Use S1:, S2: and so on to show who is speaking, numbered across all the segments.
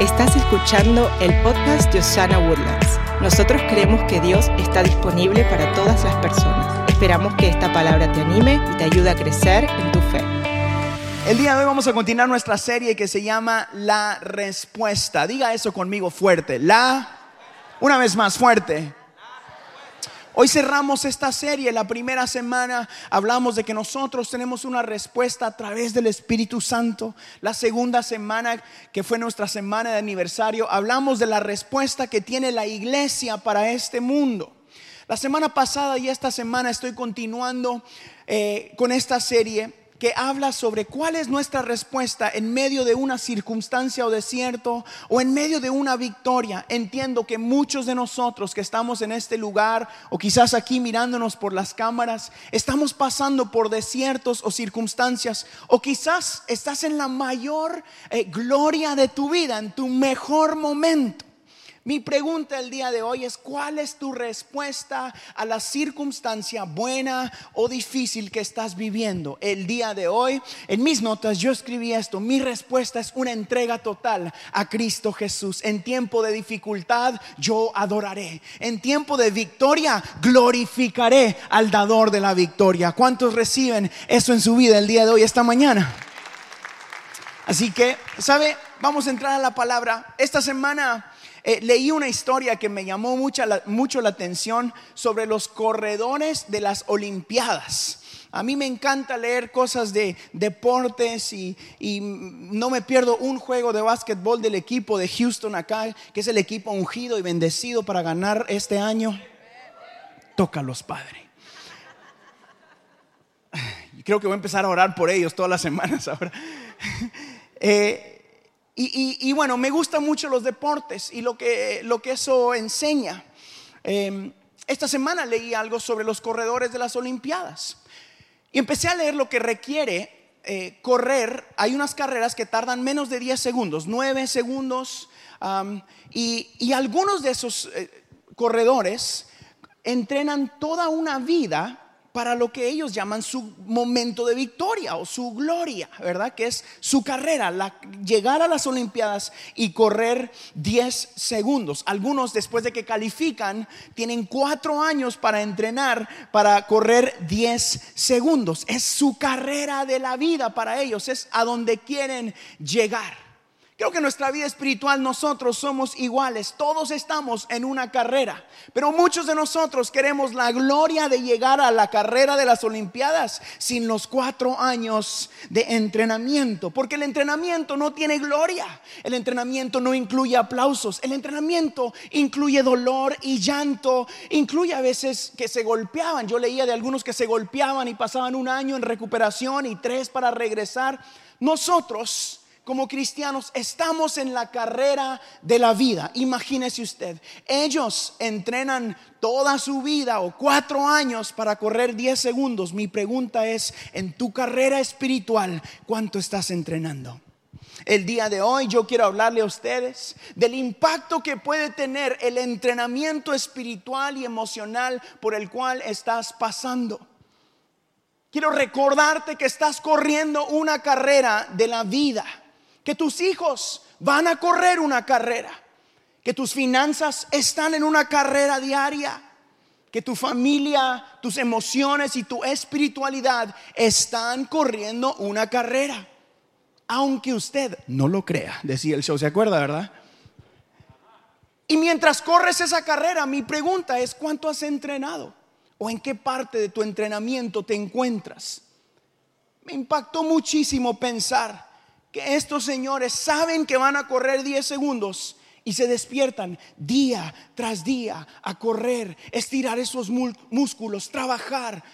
S1: Estás escuchando el podcast de Osana Woodlands. Nosotros creemos que Dios está disponible para todas las personas. Esperamos que esta palabra te anime y te ayude a crecer en tu fe.
S2: El día de hoy vamos a continuar nuestra serie que se llama La Respuesta. Diga eso conmigo fuerte. La, una vez más fuerte. Hoy cerramos esta serie. La primera semana hablamos de que nosotros tenemos una respuesta a través del Espíritu Santo. La segunda semana, que fue nuestra semana de aniversario, hablamos de la respuesta que tiene la iglesia para este mundo. La semana pasada y esta semana estoy continuando eh, con esta serie que habla sobre cuál es nuestra respuesta en medio de una circunstancia o desierto o en medio de una victoria. Entiendo que muchos de nosotros que estamos en este lugar o quizás aquí mirándonos por las cámaras, estamos pasando por desiertos o circunstancias o quizás estás en la mayor eh, gloria de tu vida, en tu mejor momento. Mi pregunta el día de hoy es, ¿cuál es tu respuesta a la circunstancia buena o difícil que estás viviendo? El día de hoy, en mis notas yo escribí esto, mi respuesta es una entrega total a Cristo Jesús. En tiempo de dificultad yo adoraré. En tiempo de victoria glorificaré al dador de la victoria. ¿Cuántos reciben eso en su vida el día de hoy, esta mañana? Así que, ¿sabe? Vamos a entrar a la palabra. Esta semana eh, leí una historia que me llamó mucho la atención sobre los corredores de las Olimpiadas. A mí me encanta leer cosas de deportes y, no me pierdo un juego de básquetbol del equipo de Houston acá, que es el equipo ungido y bendecido para ganar este año. Tócalos, Padre. Creo que voy a empezar a orar por ellos todas las semanas ahora. Eh, y, bueno, me gustan mucho los deportes y lo que, lo que eso enseña. Em, esta semana leí algo sobre los corredores de las Olimpiadas y empecé a leer lo que requiere eh, correr. Hay unas carreras que tardan menos de 10 segundos, 9 segundos, y, algunos de esos eh, corredores entrenan toda una vida para lo que ellos llaman su momento de victoria o su gloria, ¿verdad? Que es su carrera, la, llegar a las Olimpiadas y correr 10 segundos. Algunos después de que califican tienen cuatro años para entrenar para correr 10 segundos. Es su carrera de la vida para ellos, es a donde quieren llegar. Creo que en nuestra vida espiritual nosotros somos iguales, todos estamos en una carrera, pero muchos de nosotros queremos la gloria de llegar a la carrera de las Olimpiadas sin los cuatro años de entrenamiento, porque el entrenamiento no tiene gloria, el entrenamiento no incluye aplausos, el entrenamiento incluye dolor y llanto, incluye a veces que se golpeaban, yo leía de algunos que se golpeaban y pasaban un año en recuperación y tres para regresar. Nosotros como cristianos estamos en la carrera de la vida. Imagínese usted, ellos entrenan toda su vida o cuatro años para correr 10 segundos. Mi pregunta es, en tu carrera espiritual, ¿cuánto estás entrenando? El día de hoy yo quiero hablarle a ustedes del impacto que puede tener el entrenamiento espiritual y emocional por el cual estás pasando. Quiero recordarte que estás corriendo una carrera de la vida que tus hijos van a correr una carrera, que tus finanzas están en una carrera diaria, que tu familia, tus emociones y tu espiritualidad están corriendo una carrera. Aunque usted no lo crea, decía el show, ¿se acuerda, verdad? Y mientras corres esa carrera, mi pregunta es, ¿cuánto has entrenado? ¿O en qué parte de tu entrenamiento te encuentras? Me impactó muchísimo pensar que estos señores saben que van a correr 10 segundos y se despiertan día tras día a correr, estirar esos músculos, trabajar,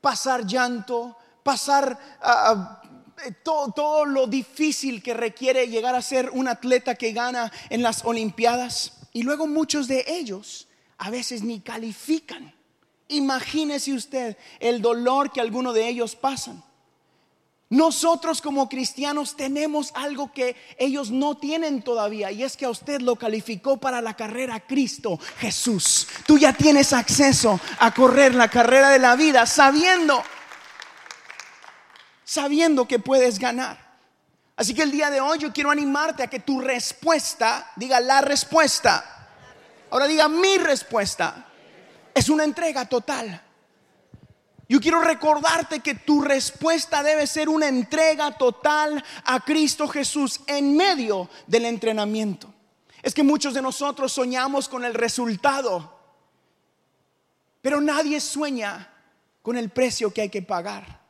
S2: pasar llanto, pasar eh, todo, todo lo difícil que requiere llegar a ser un atleta que gana en las Olimpiadas. Y luego muchos de ellos a veces ni califican. Imagínese usted el dolor que algunos de ellos pasan. Nosotros como cristianos tenemos algo que ellos no tienen todavía y es que a usted lo calificó para la carrera Cristo Jesús. Tú ya tienes acceso a correr la carrera de la vida sabiendo, sabiendo que puedes ganar. Así que el día de hoy yo quiero animarte a que tu respuesta, diga la respuesta, ahora diga mi respuesta, es una entrega total. Yo quiero recordarte que tu respuesta debe ser una entrega total a Cristo Jesús en medio del entrenamiento. Es que muchos de nosotros soñamos con el resultado, pero nadie sueña con el precio que hay que pagar.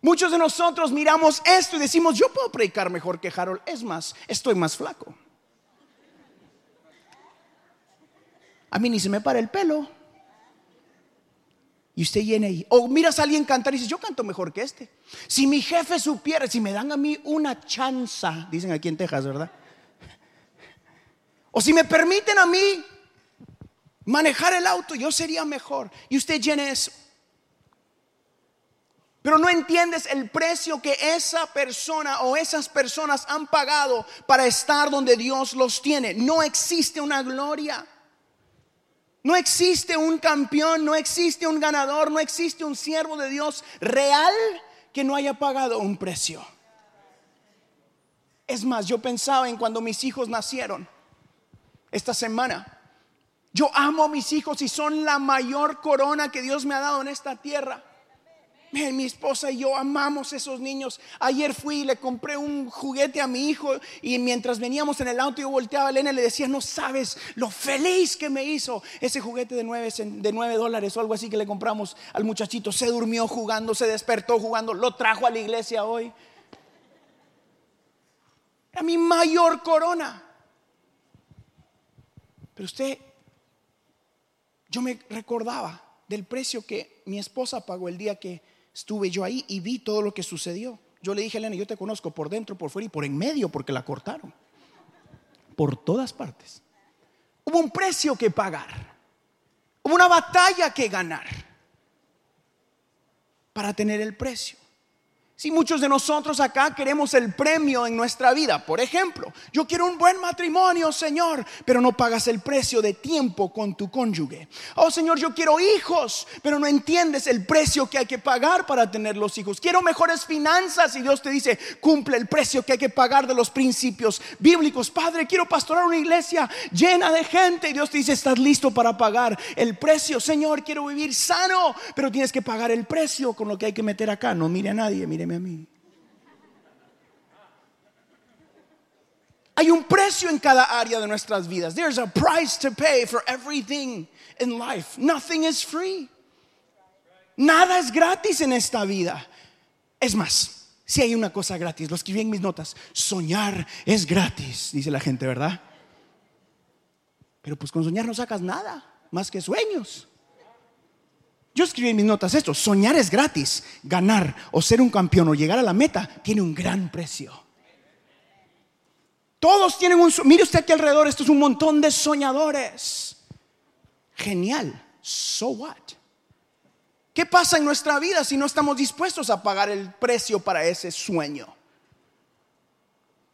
S2: Muchos de nosotros miramos esto y decimos, yo puedo predicar mejor que Harold. Es más, estoy más flaco. A mí ni se me para el pelo. Y usted viene ahí. O miras a alguien cantar y dices, yo canto mejor que este. Si mi jefe supiera, si me dan a mí una chanza, dicen aquí en Texas, ¿verdad? O si me permiten a mí manejar el auto, yo sería mejor. Y usted llena eso. Pero no entiendes el precio que esa persona o esas personas han pagado para estar donde Dios los tiene. No existe una gloria. No existe un campeón, no existe un ganador, no existe un siervo de Dios real que no haya pagado un precio. Es más, yo pensaba en cuando mis hijos nacieron esta semana. Yo amo a mis hijos y son la mayor corona que Dios me ha dado en esta tierra mi esposa y yo amamos esos niños. Ayer fui y le compré un juguete a mi hijo y mientras veníamos en el auto yo volteaba a Elena y le decía, no sabes lo feliz que me hizo ese juguete de 9, de 9 dólares o algo así que le compramos al muchachito. Se durmió jugando, se despertó jugando, lo trajo a la iglesia hoy. Era mi mayor corona. Pero usted, yo me recordaba del precio que mi esposa pagó el día que estuve yo ahí y vi todo lo que sucedió. Yo le dije Elena, yo te conozco por dentro, por fuera y por en medio, porque la cortaron. Por todas partes. Hubo un precio que pagar. Hubo una batalla que ganar para tener el precio. Si muchos de nosotros acá queremos el premio en nuestra vida, por ejemplo, yo quiero un buen matrimonio, Señor, pero no pagas el precio de tiempo con tu cónyuge. Oh, Señor, yo quiero hijos, pero no entiendes el precio que hay que pagar para tener los hijos. Quiero mejores finanzas y Dios te dice, cumple el precio que hay que pagar de los principios bíblicos. Padre, quiero pastorar una iglesia llena de gente y Dios te dice, estás listo para pagar el precio. Señor, quiero vivir sano, pero tienes que pagar el precio con lo que hay que meter acá. No mire a nadie, mire a mí. Hay un precio en cada área de nuestras vidas. There's a price to pay for everything in life. Nothing is free. Nada es gratis en esta vida. Es más, si hay una cosa gratis, lo escribí en mis notas, soñar es gratis, dice la gente, ¿verdad? Pero pues con soñar no sacas nada, más que sueños. Yo escribí en mis notas esto, soñar es gratis, ganar o ser un campeón o llegar a la meta tiene un gran precio. Todos tienen un... Mire usted aquí alrededor, esto es un montón de soñadores. Genial. So what? ¿Qué pasa en nuestra vida si no estamos dispuestos a pagar el precio para ese sueño?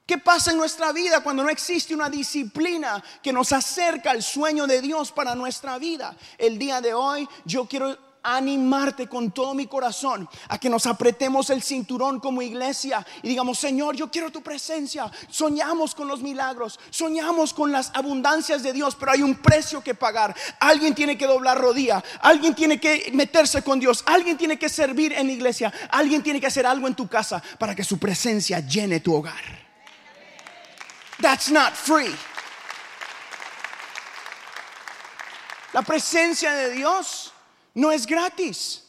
S2: ¿Qué pasa en nuestra vida cuando no existe una disciplina que nos acerca al sueño de Dios para nuestra vida? El día de hoy yo quiero animarte con todo mi corazón a que nos apretemos el cinturón como iglesia y digamos, Señor, yo quiero tu presencia. Soñamos con los milagros, soñamos con las abundancias de Dios, pero hay un precio que pagar. Alguien tiene que doblar rodilla, alguien tiene que meterse con Dios, alguien tiene que servir en la iglesia, alguien tiene que hacer algo en tu casa para que su presencia llene tu hogar. That's not free. La presencia de Dios no es gratis.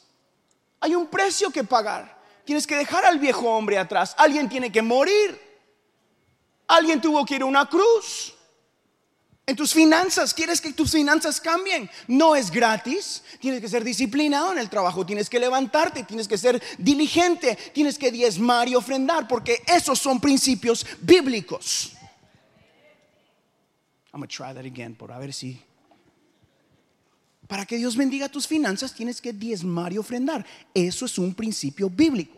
S2: Hay un precio que pagar. Tienes que dejar al viejo hombre atrás. Alguien tiene que morir. Alguien tuvo que ir a una cruz. En tus finanzas, ¿quieres que tus finanzas cambien? No es gratis. Tienes que ser disciplinado en el trabajo, tienes que levantarte, tienes que ser diligente, tienes que diezmar y ofrendar, porque esos son principios bíblicos. I'm to try that again, por a ver si para que Dios bendiga tus finanzas tienes que diezmar y ofrendar. Eso es un principio bíblico.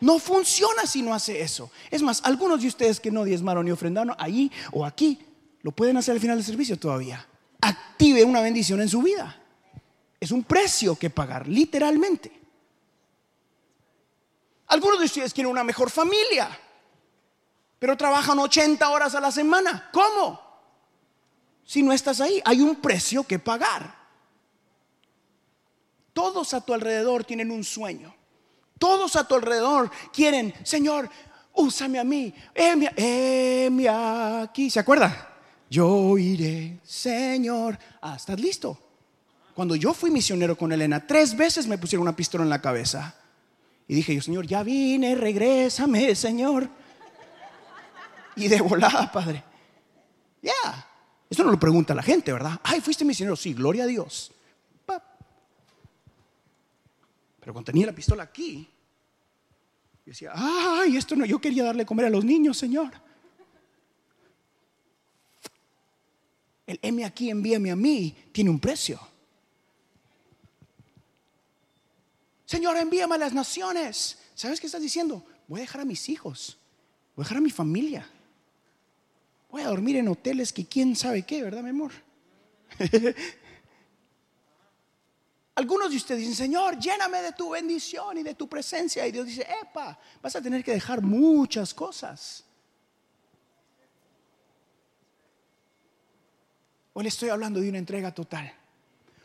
S2: No funciona si no hace eso. Es más, algunos de ustedes que no diezmaron ni ofrendaron ahí o aquí, lo pueden hacer al final del servicio todavía. Active una bendición en su vida. Es un precio que pagar, literalmente. Algunos de ustedes quieren una mejor familia, pero trabajan 80 horas a la semana. ¿Cómo? Si no estás ahí, hay un precio que pagar. Todos a tu alrededor tienen un sueño. Todos a tu alrededor quieren, Señor, úsame a mí, aquí. ¿Se acuerda? Yo iré, Señor. Ah, ¿estás listo? Cuando yo fui misionero con Elena, tres veces me pusieron una pistola en la cabeza. Y dije yo, Señor, ya vine, regrésame, Señor. Y de volada, Padre. Ya. Eso no lo pregunta la gente, ¿verdad? Ay, fuiste misionero. Sí, gloria a Dios. Pero cuando tenía la pistola aquí, yo decía, ay, esto no, yo quería darle comer a los niños, Señor. El M aquí, envíame a mí, tiene un precio. Señor, envíame a las naciones. ¿Sabes qué estás diciendo? Voy a dejar a mis hijos, voy a dejar a mi familia. Voy a dormir en hoteles que quién sabe qué, ¿verdad, mi amor? Algunos de ustedes dicen, Señor, lléname de tu bendición y de tu presencia. Y Dios dice, epa, vas a tener que dejar muchas cosas. Hoy le estoy hablando de una entrega total.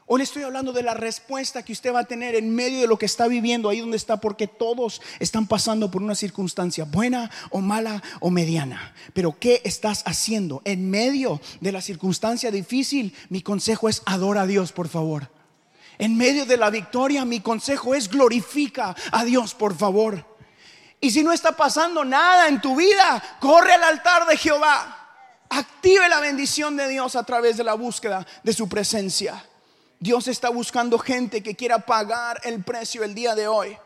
S2: Hoy le estoy hablando de la respuesta que usted va a tener en medio de lo que está viviendo, ahí donde está, porque todos están pasando por una circunstancia buena o mala o mediana. Pero ¿qué estás haciendo en medio de la circunstancia difícil? Mi consejo es adora a Dios, por favor. En medio de la victoria, mi consejo es glorifica a Dios, por favor. Y si no está pasando nada en tu vida, corre al altar de Jehová. Active la bendición de Dios a través de la búsqueda de su presencia. Dios está buscando gente que quiera pagar el precio el día de hoy.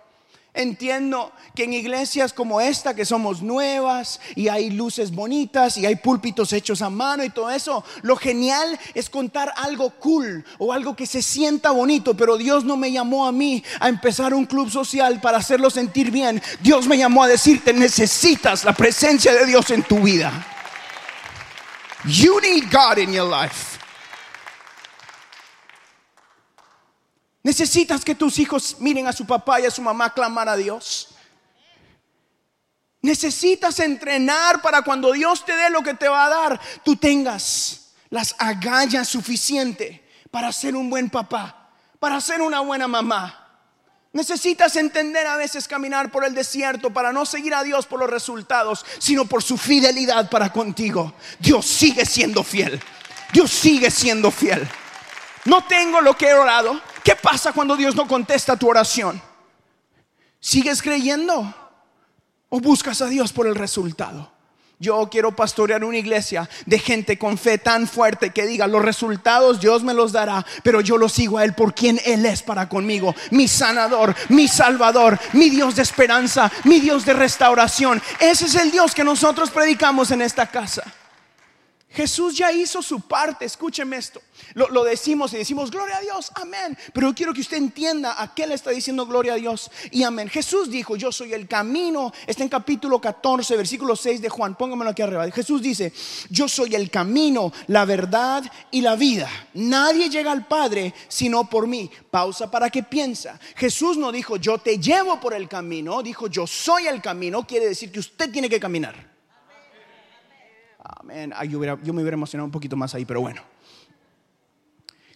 S2: Entiendo que en iglesias como esta, que somos nuevas y hay luces bonitas y hay púlpitos hechos a mano y todo eso, lo genial es contar algo cool o algo que se sienta bonito, pero Dios no me llamó a mí a empezar un club social para hacerlo sentir bien. Dios me llamó a decirte, necesitas la presencia de Dios en tu vida. You need God in your life. Necesitas que tus hijos miren a su papá y a su mamá clamar a Dios. Necesitas entrenar para cuando Dios te dé lo que te va a dar, tú tengas las agallas suficientes para ser un buen papá, para ser una buena mamá. Necesitas entender a veces caminar por el desierto para no seguir a Dios por los resultados, sino por su fidelidad para contigo. Dios sigue siendo fiel. Dios sigue siendo fiel. No tengo lo que he orado, ¿Qué pasa cuando Dios no contesta tu oración? ¿Sigues creyendo? ¿O buscas a Dios por el resultado? Yo quiero pastorear una iglesia de gente con fe tan fuerte que diga, los resultados Dios me los dará, pero yo lo sigo a Él por quien Él es para conmigo, mi sanador, mi salvador, mi Dios de esperanza, mi Dios de restauración. Ese es el Dios que nosotros predicamos en esta casa. Jesús ya hizo su parte, escúcheme esto. Lo, decimos y decimos, gloria a Dios, amén. Pero yo quiero que usted entienda a qué le está diciendo gloria a Dios y amén. Jesús dijo, yo soy el camino. Está en capítulo 14, versículo 6 de Juan. Póngamelo aquí arriba. Jesús dice, yo soy el camino, la verdad y la vida. Nadie llega al Padre sino por mí. Pausa para que piensa. Jesús no dijo, yo te llevo por el camino. Dijo, yo soy el camino. Quiere decir que usted tiene que caminar. Yo, yo me hubiera emocionado un poquito más ahí, pero bueno.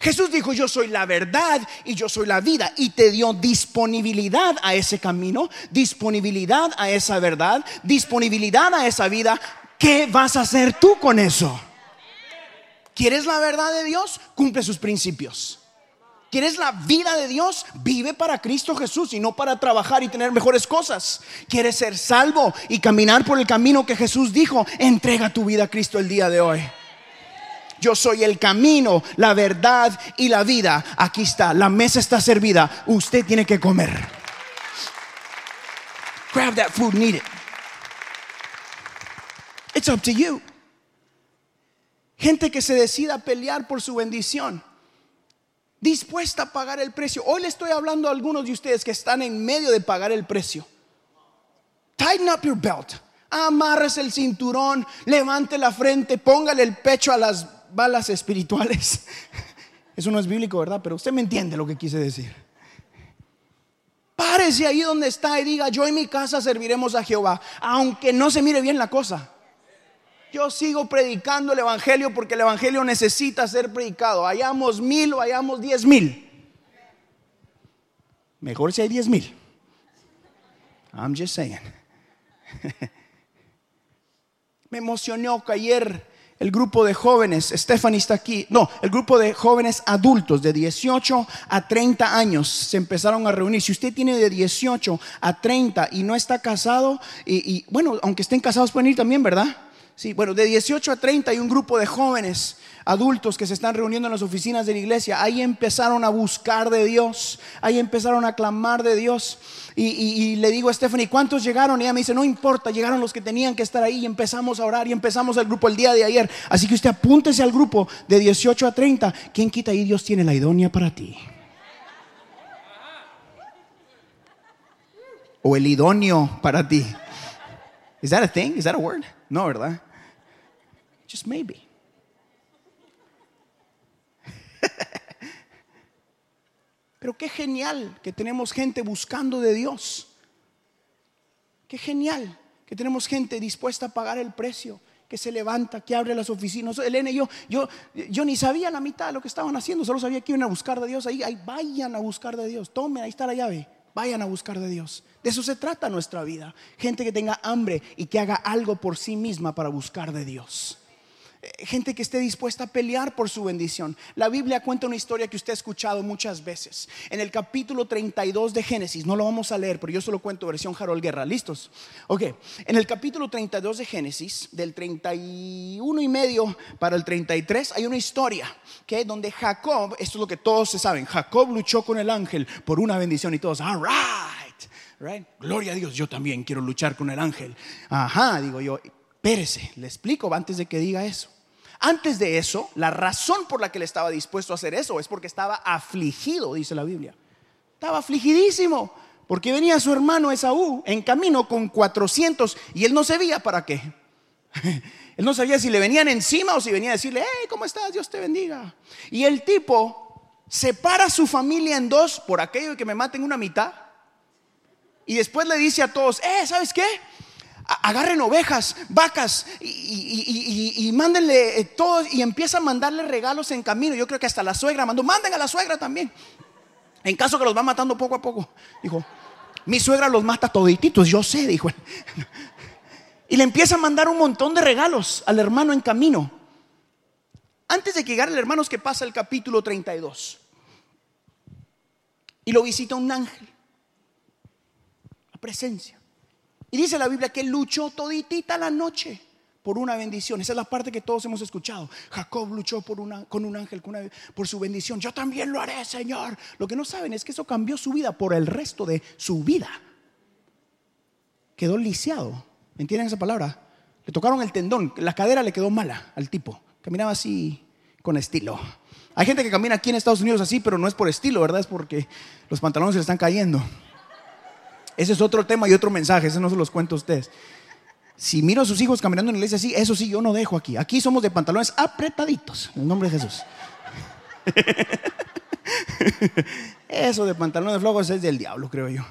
S2: Jesús dijo, yo soy la verdad y yo soy la vida. Y te dio disponibilidad a ese camino, disponibilidad a esa verdad, disponibilidad a esa vida. ¿Qué vas a hacer tú con eso? ¿Quieres la verdad de Dios? Cumple sus principios. ¿Quieres la vida de Dios? Vive para Cristo Jesús y no para trabajar y tener mejores cosas. ¿Quieres ser salvo y caminar por el camino que Jesús dijo? Entrega tu vida a Cristo el día de hoy. Yo soy el camino, la verdad y la vida. Aquí está, la mesa está servida. Usted tiene que comer. Grab that food, need it. It's up to you. Gente que se decida a pelear por su bendición dispuesta a pagar el precio. Hoy le estoy hablando a algunos de ustedes que están en medio de pagar el precio. Tighten up your belt. Amarres el cinturón, levante la frente, póngale el pecho a las balas espirituales. Eso no es bíblico, ¿verdad? Pero usted me entiende lo que quise decir. Párese ahí donde está y diga, yo y mi casa serviremos a Jehová, aunque no se mire bien la cosa. Yo sigo predicando el Evangelio porque el Evangelio necesita ser predicado. Hayamos mil o hayamos diez mil. Mejor si hay diez mil. I'm just saying. Me emocionó que ayer el grupo de jóvenes, Stephanie está aquí, no, el grupo de jóvenes adultos de 18 a 30 años se empezaron a reunir. Si usted tiene de 18 a 30 y no está casado, y, y bueno, aunque estén casados pueden ir también, ¿verdad? Sí, bueno, de 18 a 30 hay un grupo de jóvenes adultos que se están reuniendo en las oficinas de la iglesia. Ahí empezaron a buscar de Dios, ahí empezaron a clamar de Dios. Y, le digo a Stephanie, ¿cuántos llegaron? Y ella me dice, no importa, llegaron los que tenían que estar ahí y empezamos a orar y empezamos el grupo el día de ayer. Así que usted apúntese al grupo de 18 a 30. ¿Quién quita ahí? Dios tiene la idónea para ti. O el idóneo para ti. Is that a thing? Is that a word? No, ¿verdad? Just maybe. Pero qué genial que tenemos gente buscando de Dios. Qué genial que tenemos gente dispuesta a pagar el precio, que se levanta, que abre las oficinas. Elena y yo, yo, yo ni sabía la mitad de lo que estaban haciendo, solo sabía que iban a buscar de Dios. Ahí, ahí vayan a buscar de Dios. Tomen, ahí está la llave. Vayan a buscar de Dios. De eso se trata nuestra vida. Gente que tenga hambre y que haga algo por sí misma para buscar de Dios. Gente que esté dispuesta a pelear por su bendición. La Biblia cuenta una historia que usted ha escuchado muchas veces. En el capítulo 32 de Génesis, no lo vamos a leer, pero yo solo cuento versión Harold Guerra. ¿Listos? Ok, en el capítulo 32 de Génesis, del 31 y medio para el 33, hay una historia que donde Jacob, esto es lo que todos se saben, Jacob luchó con el ángel por una bendición y todos, all right, right, gloria a Dios, yo también quiero luchar con el ángel. Ajá, digo yo, espérese, le explico antes de que diga eso. Antes de eso, la razón por la que él estaba dispuesto a hacer eso es porque estaba afligido, dice la Biblia. Estaba afligidísimo, porque venía su hermano Esaú en camino con 400 y él no sabía para qué. Él no sabía si le venían encima o si venía a decirle, hey, ¿cómo estás? Dios te bendiga. Y el tipo separa a su familia en dos por aquello de que me maten una mitad. Y después le dice a todos, eh, ¿sabes qué? Agarren ovejas, vacas y, mándenle eh, todo y empieza a mandarle regalos en camino. Yo creo que hasta la suegra mandó, manden a la suegra también. En caso que los va matando poco a poco. Dijo, mi suegra los mata todititos, yo sé, dijo. Y le empieza a mandar un montón de regalos al hermano en camino. Antes de que llegar el hermano es que pasa el capítulo 32. Y lo visita un ángel. La presencia. Y dice la Biblia que luchó toditita la noche por una bendición. Esa es la parte que todos hemos escuchado. Jacob luchó por una, con un ángel por su bendición. Yo también lo haré, Señor. Lo que no saben es que eso cambió su vida por el resto de su vida. Quedó lisiado. ¿Entienden esa palabra? Le tocaron el tendón. La cadera le quedó mala al tipo. Caminaba así con estilo. Hay gente que camina aquí en Estados Unidos así, pero no es por estilo, ¿verdad? Es porque los pantalones se le están cayendo. Ese es otro tema y otro mensaje, ese no se los cuento a ustedes. Si miro a sus hijos caminando en la iglesia así, eso sí yo no dejo aquí. Aquí somos de pantalones apretaditos, en el nombre de Jesús. Eso de pantalones flojos es del diablo, creo yo.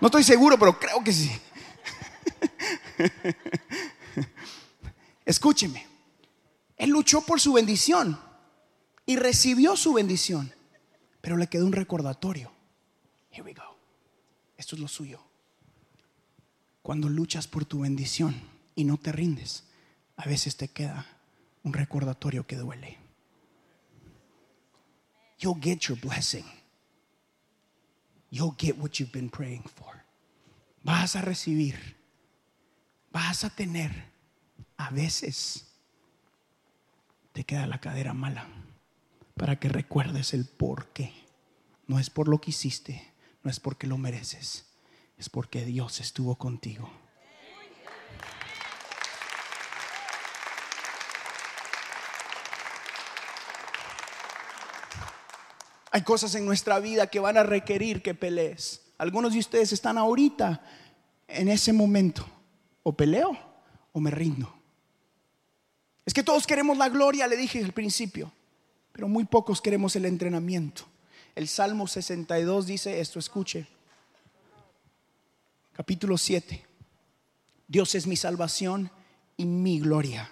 S2: No estoy seguro, pero creo que sí. Escúcheme. Él luchó por su bendición y recibió su bendición, pero le quedó un recordatorio. Here we go. Esto es lo suyo. Cuando luchas por tu bendición y no te rindes, a veces te queda un recordatorio que duele. You'll get your blessing. You'll get what you've been praying for. Vas a recibir. Vas a tener. A veces te queda la cadera mala para que recuerdes el por qué. No es por lo que hiciste, no es porque lo mereces, es porque Dios estuvo contigo. Hay cosas en nuestra vida que van a requerir que pelees. Algunos de ustedes están ahorita en ese momento. O peleo o me rindo. Es que todos queremos la gloria, le dije al principio, pero muy pocos queremos el entrenamiento. El Salmo 62 dice esto, escuche. capítulo 7. Dios es mi salvación y mi gloria.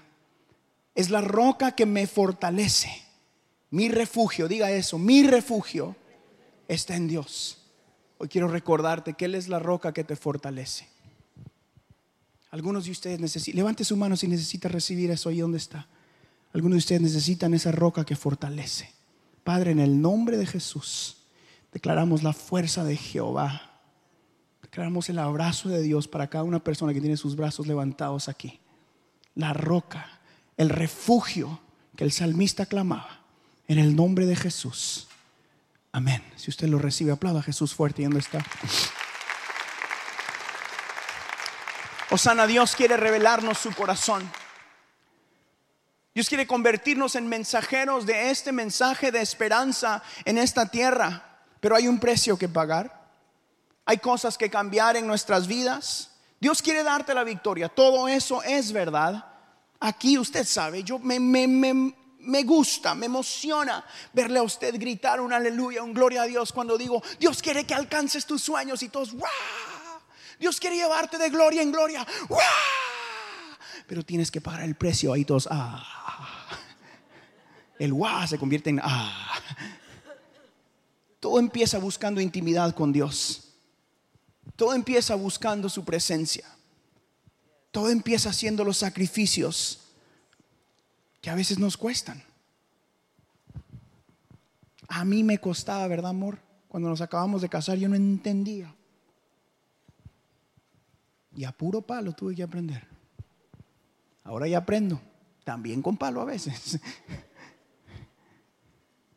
S2: Es la roca que me fortalece. Mi refugio, diga eso, mi refugio está en Dios. Hoy quiero recordarte que Él es la roca que te fortalece. Algunos de ustedes necesitan, levante su mano si necesita recibir eso ahí donde está. Algunos de ustedes necesitan esa roca que fortalece. Padre, en el nombre de Jesús, declaramos la fuerza de Jehová. Declaramos el abrazo de Dios para cada una persona que tiene sus brazos levantados aquí. La roca, el refugio que el salmista clamaba. En el nombre de Jesús. Amén. Si usted lo recibe, aplauda a Jesús fuerte y dónde está. Osana, Dios quiere revelarnos su corazón. Dios quiere convertirnos en mensajeros de este mensaje de esperanza en esta tierra. Pero hay un precio que pagar. Hay cosas que cambiar en nuestras vidas. Dios quiere darte la victoria. Todo eso es verdad. Aquí usted sabe, yo me, me, gusta, me emociona verle a usted gritar un aleluya, un gloria a Dios cuando digo, Dios quiere que alcances tus sueños y todos, ¡Wow! Dios quiere llevarte de gloria en gloria. ¡Wow! Pero tienes que pagar el precio ahí todos, ¡ah! El wa se convierte en ah. Todo empieza buscando intimidad con Dios. Todo empieza buscando su presencia. Todo empieza haciendo los sacrificios que a veces nos cuestan. A mí me costaba, ¿verdad, amor? Cuando nos acabamos de casar yo no entendía. Y a puro palo tuve que aprender. Ahora ya aprendo, también con palo a veces.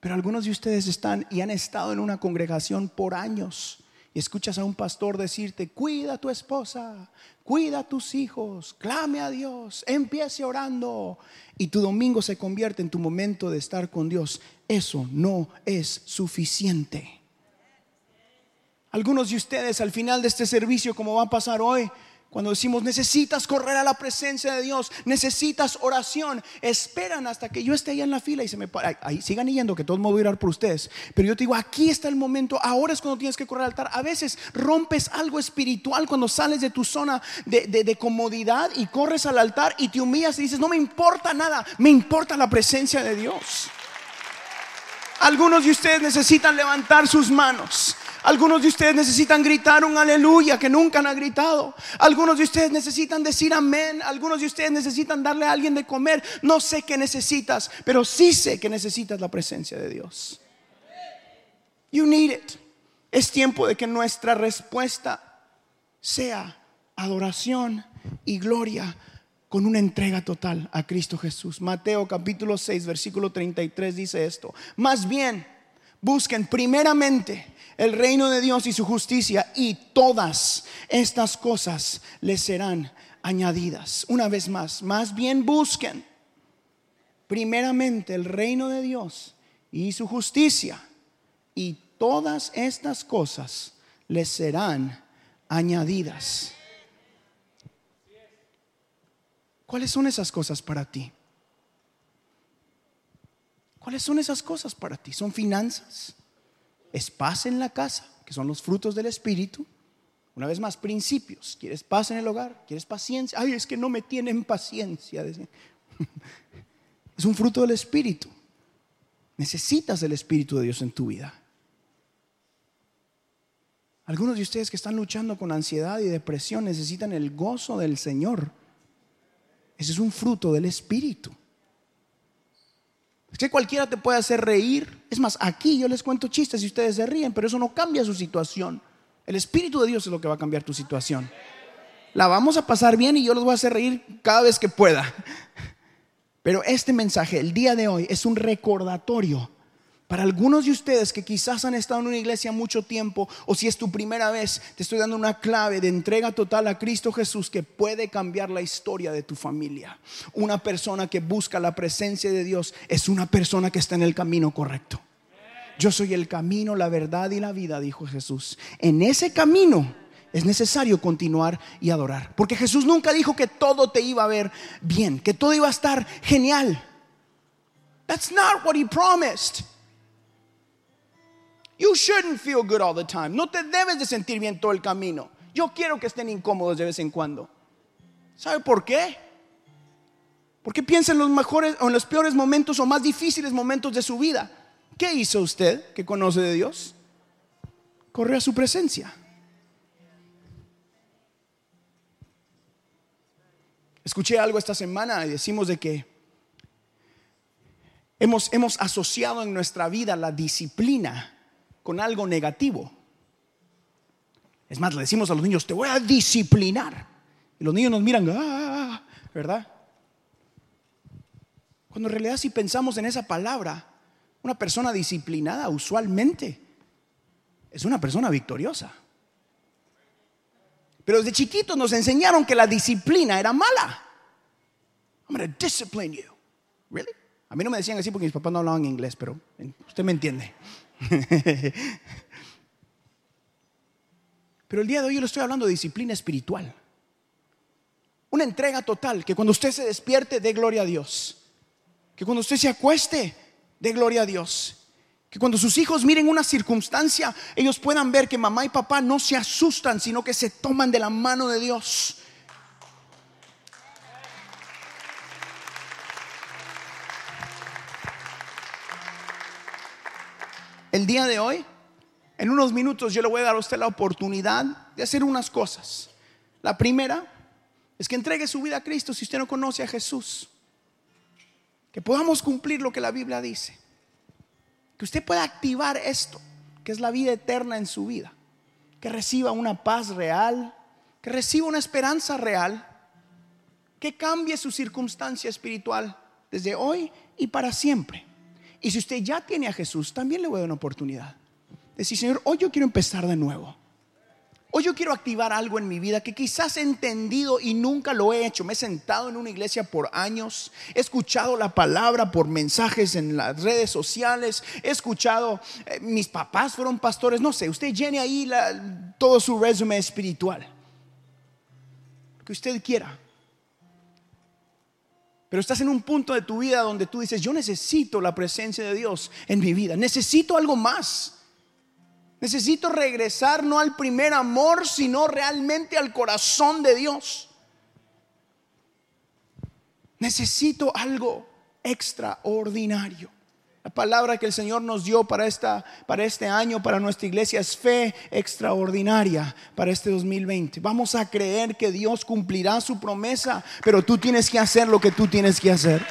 S2: Pero algunos de ustedes están y han estado en una congregación por años y escuchas a un pastor decirte, cuida a tu esposa, cuida a tus hijos, clame a Dios, empiece orando y tu domingo se convierte en tu momento de estar con Dios. Eso no es suficiente. Algunos de ustedes al final de este servicio, como va a pasar hoy, cuando decimos necesitas correr a la presencia de Dios, necesitas oración, esperan hasta que yo esté ahí en la fila y se me ahí, sigan yendo que todo modo voy a orar por ustedes. Pero yo te digo, aquí está el momento, ahora es cuando tienes que correr al altar. A veces rompes algo espiritual cuando sales de tu zona de comodidad y corres al altar y te humillas y dices, no me importa nada, me importa la presencia de Dios. Algunos de ustedes necesitan levantar sus manos algunos de ustedes necesitan gritar un aleluya que nunca han gritado. Algunos de ustedes necesitan decir amén. Algunos de ustedes necesitan darle a alguien de comer. No sé qué necesitas, pero sí sé que necesitas la presencia de Dios. You need it. Es tiempo de que nuestra respuesta sea adoración y gloria con una entrega total a Cristo Jesús. Mateo capítulo 6, versículo 33 dice esto. Más bien, busquen primeramente el reino de Dios y su justicia y todas estas cosas les serán añadidas. Una vez más, más bien busquen primeramente el reino de Dios y su justicia y todas estas cosas les serán añadidas. ¿Cuáles son esas cosas para ti? ¿Cuáles son esas cosas para ti? ¿Son finanzas? es paz en la casa, que son los frutos del Espíritu. Una vez más, principios. ¿Quieres paz en el hogar? ¿Quieres paciencia? Ay, es que no me tienen paciencia. Es un fruto del Espíritu. Necesitas el Espíritu de Dios en tu vida. Algunos de ustedes que están luchando con ansiedad y depresión necesitan el gozo del Señor. Ese es un fruto del Espíritu. Es que cualquiera te puede hacer reír. Es más, aquí yo les cuento chistes y ustedes se ríen, pero eso no cambia su situación. El Espíritu de Dios es lo que va a cambiar tu situación. La vamos a pasar bien y yo los voy a hacer reír cada vez que pueda. Pero este mensaje, el día de hoy, es un recordatorio para algunos de ustedes que quizás han estado en una iglesia mucho tiempo o si es tu primera vez, te estoy dando una clave de entrega total a Cristo Jesús que puede cambiar la historia de tu familia. Una persona que busca la presencia de Dios es una persona que está en el camino correcto. Yo soy el camino, la verdad y la vida, dijo Jesús. En ese camino es necesario continuar y adorar. Porque Jesús nunca dijo que todo te iba a ver bien, que todo iba a estar genial. That's not what he promised. You shouldn't feel good all the time. No te debes de sentir bien todo el camino. Yo quiero que estén incómodos de vez en cuando. ¿Sabe por qué? Porque piensa en los mejores o en los peores momentos o más difíciles momentos de su vida. ¿Qué hizo usted que conoce de Dios? Corrió a su presencia. Escuché algo esta semana y decimos de que hemos, hemos asociado en nuestra vida la disciplina con algo negativo. Es más, le decimos a los niños, te voy a disciplinar. Y los niños nos miran, ah, ¿verdad? Cuando en realidad si pensamos en esa palabra, una persona disciplinada usualmente es una persona victoriosa. Pero desde chiquitos nos enseñaron que la disciplina era mala. I'm going to discipline you. Really? A mí no me decían así porque mis papás no hablaban inglés, pero usted me entiende. pero el día de hoy yo le estoy hablando de disciplina espiritual. Una entrega total, que cuando usted se despierte dé gloria a Dios. Que cuando usted se acueste dé gloria a Dios. Que cuando sus hijos miren una circunstancia, ellos puedan ver que mamá y papá no se asustan, sino que se toman de la mano de Dios. El día de hoy, en unos minutos, yo le voy a dar a usted la oportunidad de hacer unas cosas. La primera es que entregue su vida a Cristo si usted no conoce a Jesús. Que podamos cumplir lo que la Biblia dice que usted pueda activar esto, que es la vida eterna en su vida, que reciba una paz real, que reciba una esperanza real, que cambie su circunstancia espiritual desde hoy y para siempre. Y si usted ya tiene a Jesús, también le voy a dar una oportunidad. Decir, Señor, hoy yo quiero empezar de nuevo. Hoy yo quiero activar algo en mi vida que quizás he entendido y nunca lo he hecho. Me he sentado en una iglesia por años, he escuchado la palabra por mensajes en las redes sociales, he escuchado, eh, mis papás fueron pastores, no sé, usted llene ahí todo su resumen espiritual. Que usted quiera. Pero estás en un punto de tu vida donde tú dices, yo necesito la presencia de Dios en mi vida, necesito algo más. Necesito regresar no al primer amor, sino realmente al corazón de Dios. Necesito algo extraordinario. La palabra que el Señor nos dio para, esta, para este año, para nuestra iglesia, es fe extraordinaria para este 2020. Vamos a creer que Dios cumplirá su promesa, pero tú tienes que hacer lo que tú tienes que hacer.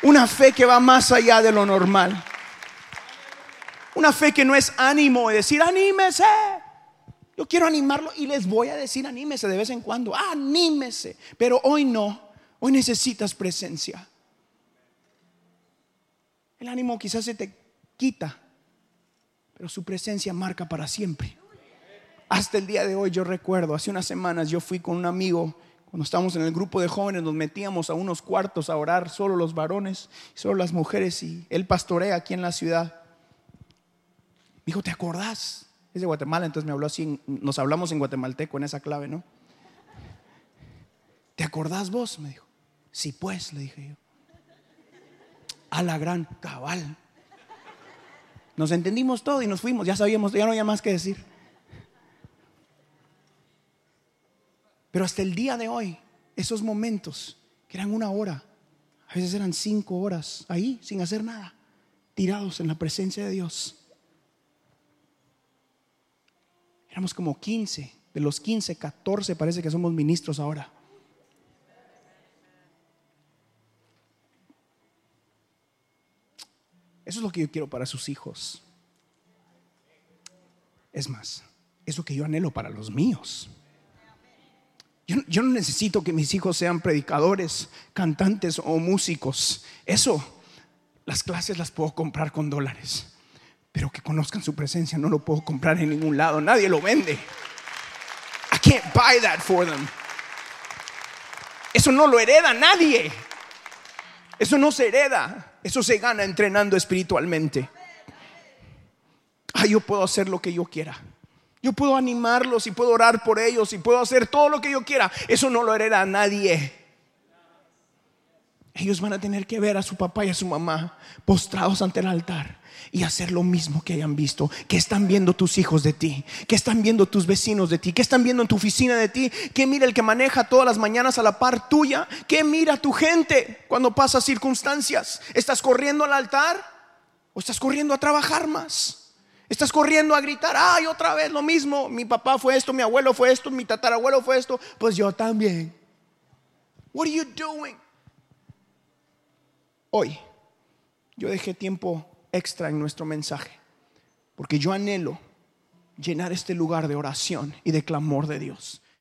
S2: Una fe que va más allá de lo normal. Una fe que no es ánimo y decir, anímese. Yo quiero animarlo y les voy a decir, anímese de vez en cuando, anímese. Pero hoy no, hoy necesitas presencia. El ánimo quizás se te quita, pero su presencia marca para siempre. Hasta el día de hoy yo recuerdo, hace unas semanas yo fui con un amigo, cuando estábamos en el grupo de jóvenes, nos metíamos a unos cuartos a orar, solo los varones, solo las mujeres, y él pastorea aquí en la ciudad dijo, ¿te acordás? Es de Guatemala, entonces me habló así, nos hablamos en guatemalteco en esa clave, ¿no? ¿Te acordás vos? Me dijo. Sí, pues, le dije yo. A la gran cabal. Nos entendimos todo y nos fuimos, ya sabíamos, ya no había más que decir. Pero hasta el día de hoy, esos momentos, que eran una hora, a veces eran cinco horas, ahí, sin hacer nada, tirados en la presencia de Dios Éramos como 15. De los 15, 14 parece que somos ministros ahora. Eso es lo que yo quiero para sus hijos. Es más, eso que yo anhelo para los míos. Yo, no necesito que mis hijos sean predicadores, cantantes o músicos. Eso, las clases las puedo comprar con dólares pero que conozcan su presencia no lo puedo comprar en ningún lado, nadie lo vende. I can't buy that for them. Eso no lo hereda nadie. Eso no se hereda, eso se gana entrenando espiritualmente. Ah, yo puedo hacer lo que yo quiera. Yo puedo animarlos y puedo orar por ellos y puedo hacer todo lo que yo quiera. Eso no lo hereda a nadie. Ellos van a tener que ver a su papá y a su mamá postrados ante el altar y hacer lo mismo que hayan visto, que están viendo tus hijos de ti, que están viendo tus vecinos de ti, que están viendo en tu oficina de ti, que mira el que maneja todas las mañanas a la par tuya, que mira tu gente cuando pasa circunstancias. ¿Estás corriendo al altar o estás corriendo a trabajar más? Estás corriendo a gritar, ay, otra vez lo mismo, mi papá fue esto, mi abuelo fue esto, mi tatarabuelo fue esto, pues yo también. What are you doing? Hoy yo dejé tiempo extra en nuestro mensaje, porque yo anhelo llenar este lugar de oración y de clamor de Dios.